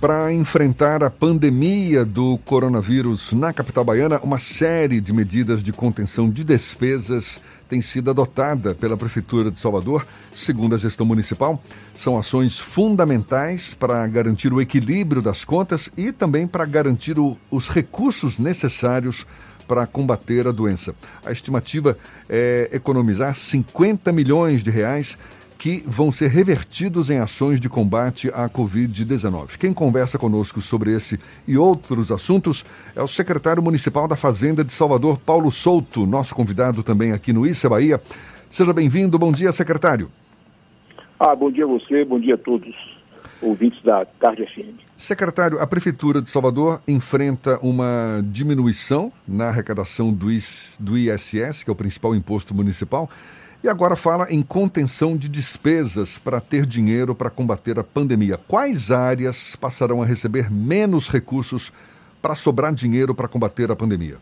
Para enfrentar a pandemia do coronavírus na capital baiana, uma série de medidas de contenção de despesas tem sido adotada pela Prefeitura de Salvador, segundo a gestão municipal. São ações fundamentais para garantir o equilíbrio das contas e também para garantir o, os recursos necessários para combater a doença. A estimativa é economizar 50 milhões de reais que vão ser revertidos em ações de combate à Covid-19. Quem conversa conosco sobre esse e outros assuntos é o secretário municipal da Fazenda de Salvador, Paulo Souto, nosso convidado também aqui no Issa Bahia. Seja bem-vindo. Bom dia, secretário. Ah, bom dia a você, bom dia a todos, ouvintes da Tarde FM. Secretário, a Prefeitura de Salvador enfrenta uma diminuição na arrecadação do ISS, que é o principal imposto municipal. E agora fala em contenção de despesas para ter dinheiro para combater a pandemia. Quais áreas passarão a receber menos recursos para sobrar dinheiro para combater a pandemia?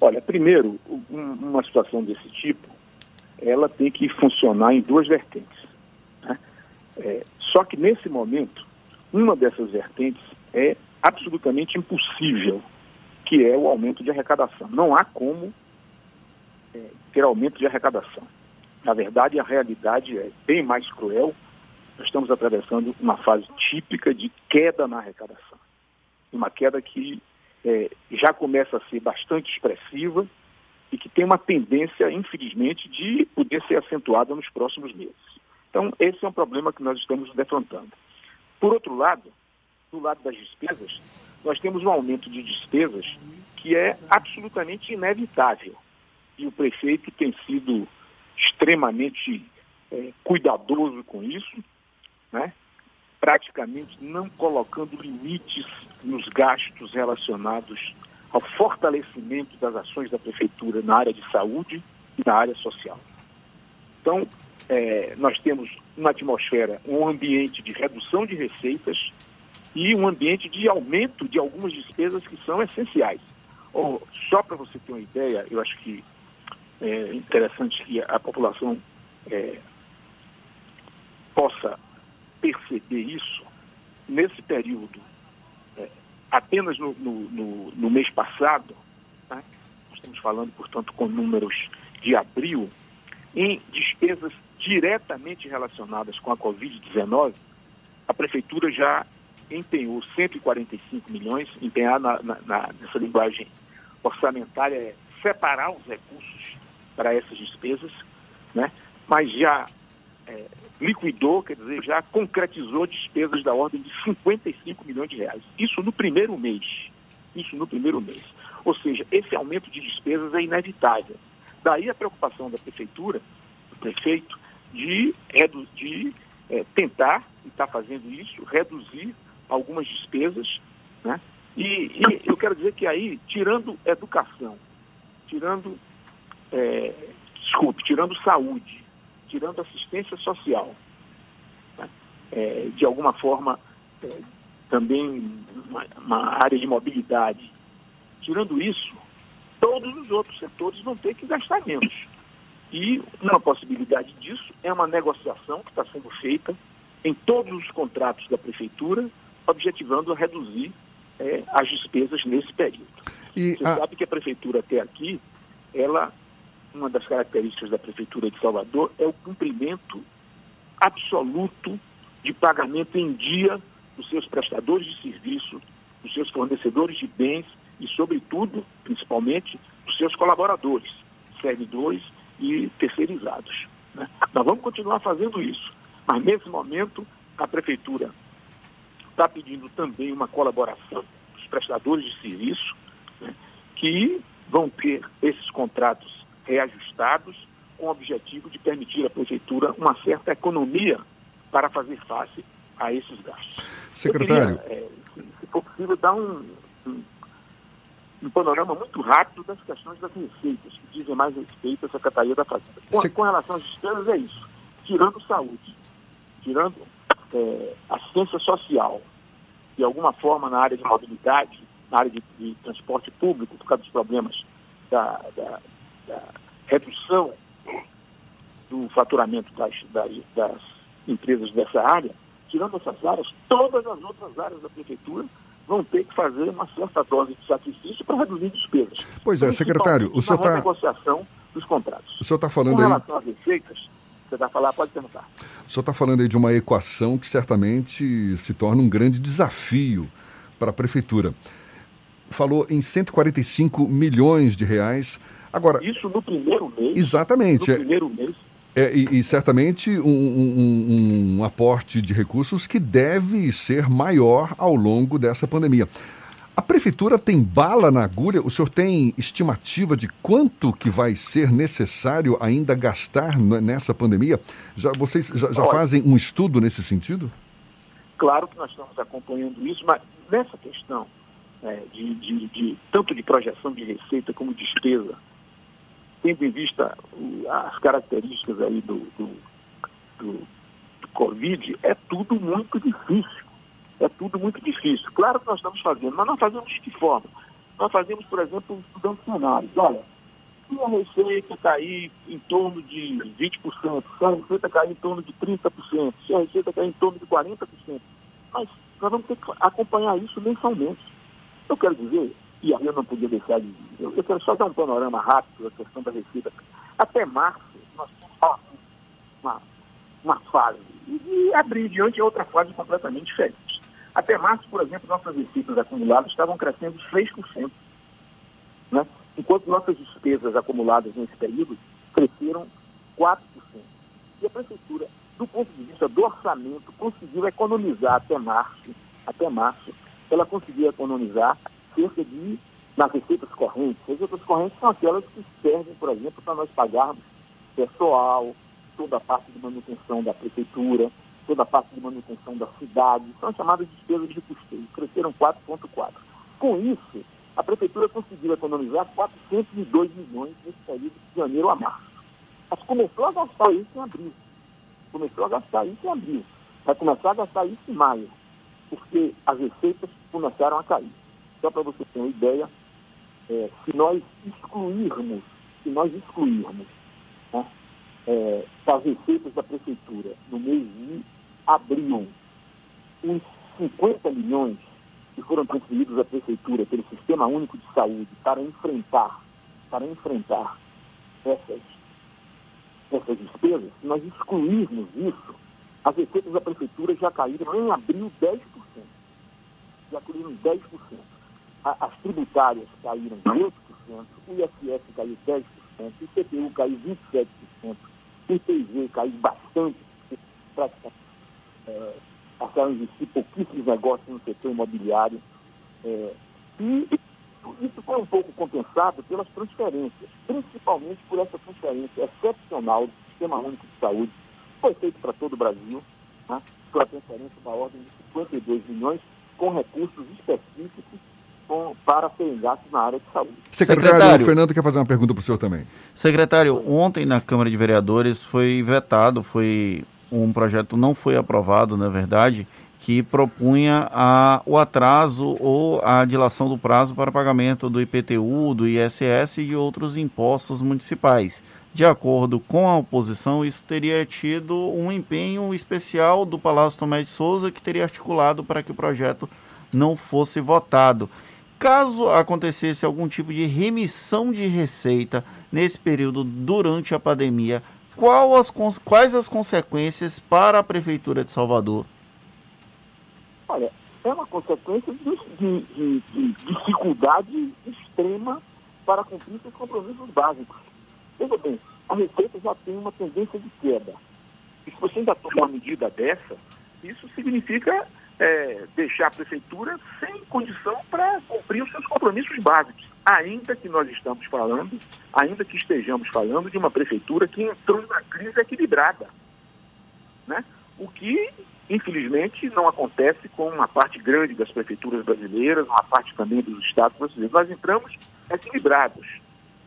Olha, primeiro, uma situação desse tipo, ela tem que funcionar em duas vertentes. Né? É, só que nesse momento, uma dessas vertentes é absolutamente impossível, que é o aumento de arrecadação. Não há como é, ter aumento de arrecadação. Na verdade, a realidade é bem mais cruel. Nós estamos atravessando uma fase típica de queda na arrecadação. Uma queda que é, já começa a ser bastante expressiva e que tem uma tendência, infelizmente, de poder ser acentuada nos próximos meses. Então, esse é um problema que nós estamos defrontando. Por outro lado, do lado das despesas, nós temos um aumento de despesas que é absolutamente inevitável e o prefeito tem sido extremamente é, cuidadoso com isso, né? praticamente não colocando limites nos gastos relacionados ao fortalecimento das ações da prefeitura na área de saúde e na área social. Então, é, nós temos uma atmosfera, um ambiente de redução de receitas e um ambiente de aumento de algumas despesas que são essenciais. Oh, só para você ter uma ideia, eu acho que é interessante que a população é, possa perceber isso. Nesse período, é, apenas no, no, no, mês passado, tá? estamos falando, portanto, com números de abril, em despesas diretamente relacionadas com a Covid-19, a Prefeitura já empenhou 145 milhões, empenhar na, na, na, nessa linguagem orçamentária é separar os recursos para essas despesas, né? mas já é, liquidou, quer dizer, já concretizou despesas da ordem de 55 milhões de reais. Isso no primeiro mês. Isso no primeiro mês. Ou seja, esse aumento de despesas é inevitável. Daí a preocupação da prefeitura, do prefeito, de, de é, tentar, e está fazendo isso, reduzir algumas despesas. Né? E, e eu quero dizer que aí, tirando educação, tirando é, desculpe, tirando saúde, tirando assistência social, né? é, de alguma forma é, também uma, uma, área de mobilidade, tirando isso, todos os outros setores vão ter que gastar menos. E uma possibilidade disso é uma negociação que está sendo feita em todos os contratos da prefeitura, objetivando a reduzir é, as despesas nesse período. E Você a... sabe que a prefeitura até aqui, ela uma das características da Prefeitura de Salvador é o cumprimento absoluto de pagamento em dia dos seus prestadores de serviço, dos seus fornecedores de bens e, sobretudo, principalmente, dos seus colaboradores, servidores e terceirizados. Né? Nós vamos continuar fazendo isso, mas nesse momento a Prefeitura está pedindo também uma colaboração dos prestadores de serviço, né? que vão ter esses contratos reajustados com o objetivo de permitir à Prefeitura uma certa economia para fazer face a esses gastos. Secretário. Queria, é, se for possível, dar um, um, um, panorama muito rápido das questões das receitas, que dizem mais respeito à Secretaria da Fazenda. Com, com relação às despesas, é isso. Tirando saúde, tirando é, assistência social, de alguma forma na área de mobilidade, na área de, de transporte público, por causa dos problemas da, da, da redução do faturamento das, das, das, empresas dessa área, tirando essas áreas, todas as outras áreas da prefeitura vão ter que fazer uma certa dose de sacrifício para reduzir despesas. Pois é, secretário, o senhor está... negociação dos contratos. O senhor está falando Com aí... relação às receitas, você vai falar, pode perguntar. O senhor está falando aí de uma equação que certamente se torna um grande desafio para a prefeitura. Falou em 145 milhões de reais. Agora, Isso no primeiro mês. Exatamente. No primeiro mês. É, e, e, certamente um, um, um, aporte de recursos que deve ser maior ao longo dessa pandemia. A prefeitura tem bala na agulha? O senhor tem estimativa de quanto que vai ser necessário ainda gastar nessa pandemia? Já, vocês já, já fazem um estudo nesse sentido? Claro que nós estamos acompanhando isso, mas nessa questão é, de, de, de tanto de projeção de receita como despesa, tendo em vista as características aí do, do, do, do Covid, é tudo muito difícil. É tudo muito difícil. Claro que nós estamos fazendo, mas nós fazemos de que forma? Nós fazemos, por exemplo, estudando cenários. Olha, se a receita cair em torno de 20%, se a receita cair em torno de 30%, se a receita cair em torno de 40%, mas nós vamos ter que acompanhar isso mensalmente. Eu quero dizer, e aí eu não podia deixar de dizer. Eu quero só dar um panorama rápido da questão da receita. Até março, nós tínhamos uma, uma fase, e de abril diante é outra fase completamente diferente. Até março, por exemplo, nossas receitas acumuladas estavam crescendo 6%. Né? Enquanto nossas despesas acumuladas nesse período cresceram 4%. E a prefeitura, do ponto de vista do orçamento, conseguiu economizar até março, até março, ela conseguiu economizar cerca de, nas receitas correntes, as receitas correntes são aquelas que servem, por exemplo, para nós pagarmos pessoal, toda a parte de manutenção da prefeitura, toda a parte de manutenção da cidade, são chamadas despesas de custeio, cresceram 4,4. Com isso, a prefeitura conseguiu economizar 402 milhões nesse período de janeiro a março. Mas começou a gastar isso em abril. Começou a gastar isso em abril. Vai começar a gastar isso em maio, porque as receitas começaram a cair. Só para você ter uma ideia, é, se nós excluirmos, se nós excluirmos né, é, as receitas da prefeitura no mês de abril, uns 50 milhões que foram transferidos à prefeitura pelo Sistema Único de Saúde para enfrentar, para enfrentar essas, essas despesas, se nós excluirmos isso, as receitas da prefeitura já caíram em abril 10%. Já caíram 10% as tributárias caíram 8%, o ISS caiu 10%, o IPTU caiu 27%, o IPG caiu bastante, praticamente é, passaram a existir pouquíssimos negócios no setor imobiliário. É, e isso foi um pouco compensado pelas transferências, principalmente por essa transferência excepcional do Sistema Único de Saúde, que foi feito para todo o Brasil, né, pela transferência da ordem de 52 milhões, com recursos específicos com, para serem gastos na área de saúde. Secretário, Secretário, o Fernando quer fazer uma pergunta para o senhor também. Secretário, ontem na Câmara de Vereadores foi vetado, foi um projeto não foi aprovado, na verdade, que propunha a, o atraso ou a dilação do prazo para pagamento do IPTU, do ISS e de outros impostos municipais. De acordo com a oposição, isso teria tido um empenho especial do Palácio Tomé de Souza, que teria articulado para que o projeto não fosse votado. Caso acontecesse algum tipo de remissão de receita nesse período durante a pandemia, as, quais as consequências para a Prefeitura de Salvador? Olha, é uma consequência de, de, de, de dificuldade extrema para cumprir seus compromissos básicos. Veja bem, a Receita já tem uma tendência de queda. E se você ainda toma uma medida dessa, isso significa é, deixar a prefeitura sem condição para cumprir os seus compromissos básicos. Ainda que nós estamos falando, ainda que estejamos falando de uma prefeitura que entrou numa crise equilibrada. Né? O que, infelizmente, não acontece com uma parte grande das prefeituras brasileiras, uma parte também dos estados brasileiros. Nós entramos equilibrados.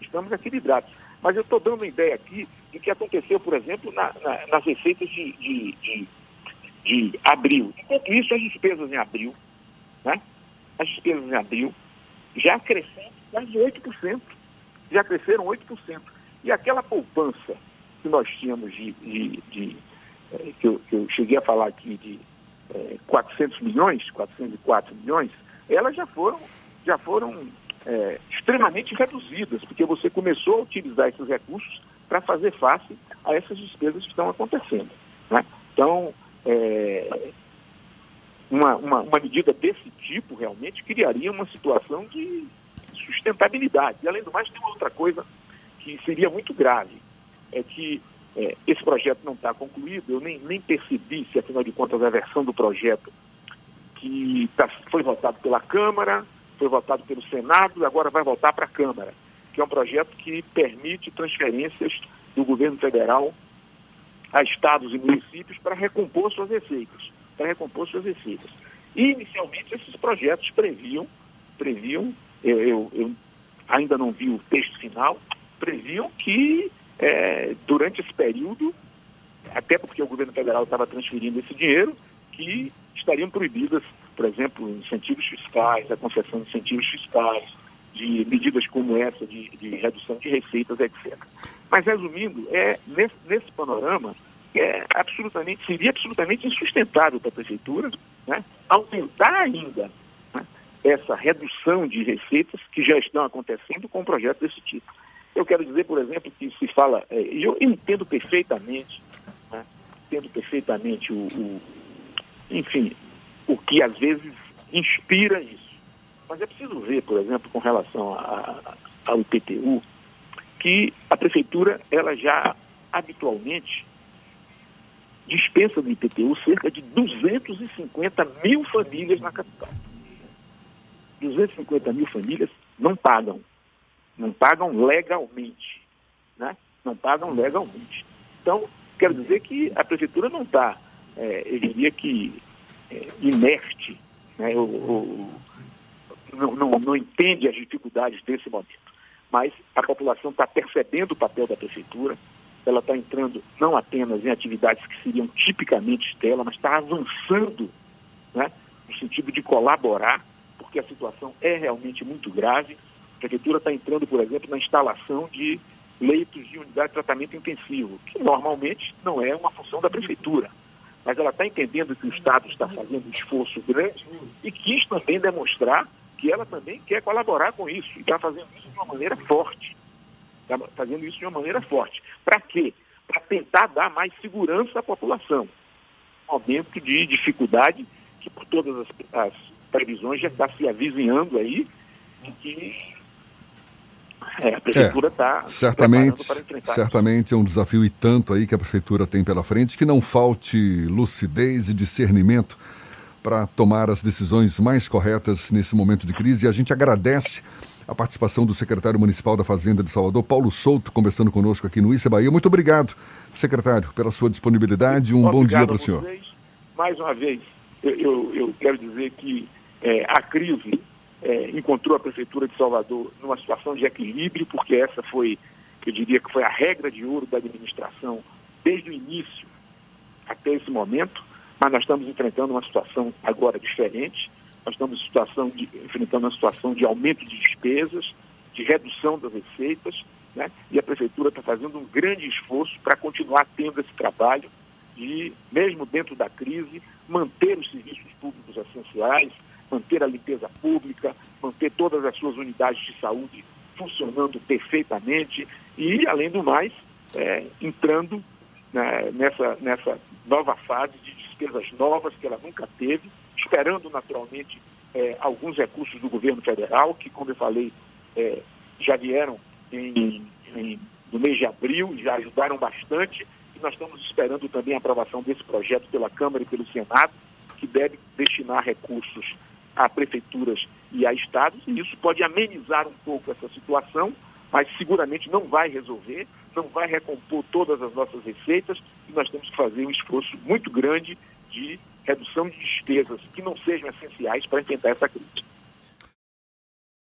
Estamos equilibrados. Mas eu estou dando uma ideia aqui do que aconteceu, por exemplo, na, na, nas receitas de, de, de de abril. Enquanto isso, as despesas em abril, né? as despesas em abril já cresceram quase 8%. Já cresceram 8%. E aquela poupança que nós tínhamos de, de, de é, que, eu, que, eu, cheguei a falar aqui de é, 400 milhões, 404 milhões, elas já foram, já foram é, extremamente reduzidas, porque você começou a utilizar esses recursos para fazer face a essas despesas que estão acontecendo. Né? Então, é, uma, uma, uma, medida desse tipo realmente criaria uma situação de sustentabilidade. E, além do mais, tem uma outra coisa que seria muito grave, é que é, esse projeto não está concluído, eu nem, nem percebi se, afinal de contas, a versão do projeto que tá, foi votado pela Câmara, foi votado pelo Senado e agora vai voltar para a Câmara, que é um projeto que permite transferências do governo federal a estados e municípios para recompor suas receitas, para recompor suas receitas. E, inicialmente, esses projetos previam, previam, eu, eu, eu ainda não vi o texto final, previam que é, durante esse período, até porque o governo federal estava transferindo esse dinheiro, que estariam proibidas, por exemplo, incentivos fiscais, a concessão de incentivos fiscais, de medidas como essa de, de redução de receitas, etc. Mas, resumindo, é, nesse, nesse panorama, é absolutamente, seria absolutamente insustentável para a prefeitura né, aumentar ainda né, essa redução de receitas que já estão acontecendo com um projeto desse tipo. Eu quero dizer, por exemplo, que se fala, é, eu entendo perfeitamente, né, entendo perfeitamente o, o, enfim, o que às vezes inspira isso. Mas é preciso ver, por exemplo, com relação ao IPTU, que a prefeitura ela já habitualmente dispensa do IPTU cerca de 250 mil famílias na capital. 250 mil famílias não pagam, não pagam legalmente, né? Não pagam legalmente. Então, quero dizer que a prefeitura não está, é, eu diria que, é, inerte, né? ou, não, não, não entende as dificuldades desse momento. Mas a população está percebendo o papel da prefeitura, ela está entrando não apenas em atividades que seriam tipicamente dela, mas está avançando né, no sentido de colaborar, porque a situação é realmente muito grave. A prefeitura está entrando, por exemplo, na instalação de leitos de unidade de tratamento intensivo, que normalmente não é uma função da prefeitura. Mas ela está entendendo que o Estado está fazendo um esforço grande e quis também demonstrar que ela também quer colaborar com isso e está fazendo isso de uma maneira forte. Está fazendo isso de uma maneira forte. Para quê? Para tentar dar mais segurança à população. Um momento de dificuldade que, por todas as, as previsões, já está se avizinhando aí, em que é, a prefeitura está é, certamente, certamente é um desafio e tanto aí que a prefeitura tem pela frente que não falte lucidez e discernimento para tomar as decisões mais corretas nesse momento de crise. E a gente agradece a participação do secretário municipal da Fazenda de Salvador, Paulo Souto, conversando conosco aqui no Issa Bahia. Muito obrigado, secretário, pela sua disponibilidade. Um obrigado bom dia para o senhor. Mais uma vez, eu, eu, eu quero dizer que é, a crise é, encontrou a Prefeitura de Salvador numa situação de equilíbrio, porque essa foi, eu diria que foi a regra de ouro da administração desde o início até esse momento, mas nós estamos enfrentando uma situação agora diferente nós estamos situação de, enfrentando uma situação de aumento de despesas, de redução das receitas, né? e a Prefeitura está fazendo um grande esforço para continuar tendo esse trabalho de, mesmo dentro da crise, manter os serviços públicos essenciais, manter a limpeza pública, manter todas as suas unidades de saúde funcionando perfeitamente e, além do mais, é, entrando né, nessa, nessa nova fase de despesas novas que ela nunca teve, esperando naturalmente é, alguns recursos do governo federal, que, como eu falei, é, já vieram em, em, no mês de abril, já ajudaram bastante, e nós estamos esperando também a aprovação desse projeto pela Câmara e pelo Senado, que deve destinar recursos a prefeituras e a estados, e isso pode amenizar um pouco essa situação, mas seguramente não vai resolver, não vai recompor todas as nossas receitas, e nós temos que fazer um esforço muito grande de redução de despesas que não sejam essenciais para enfrentar essa crise.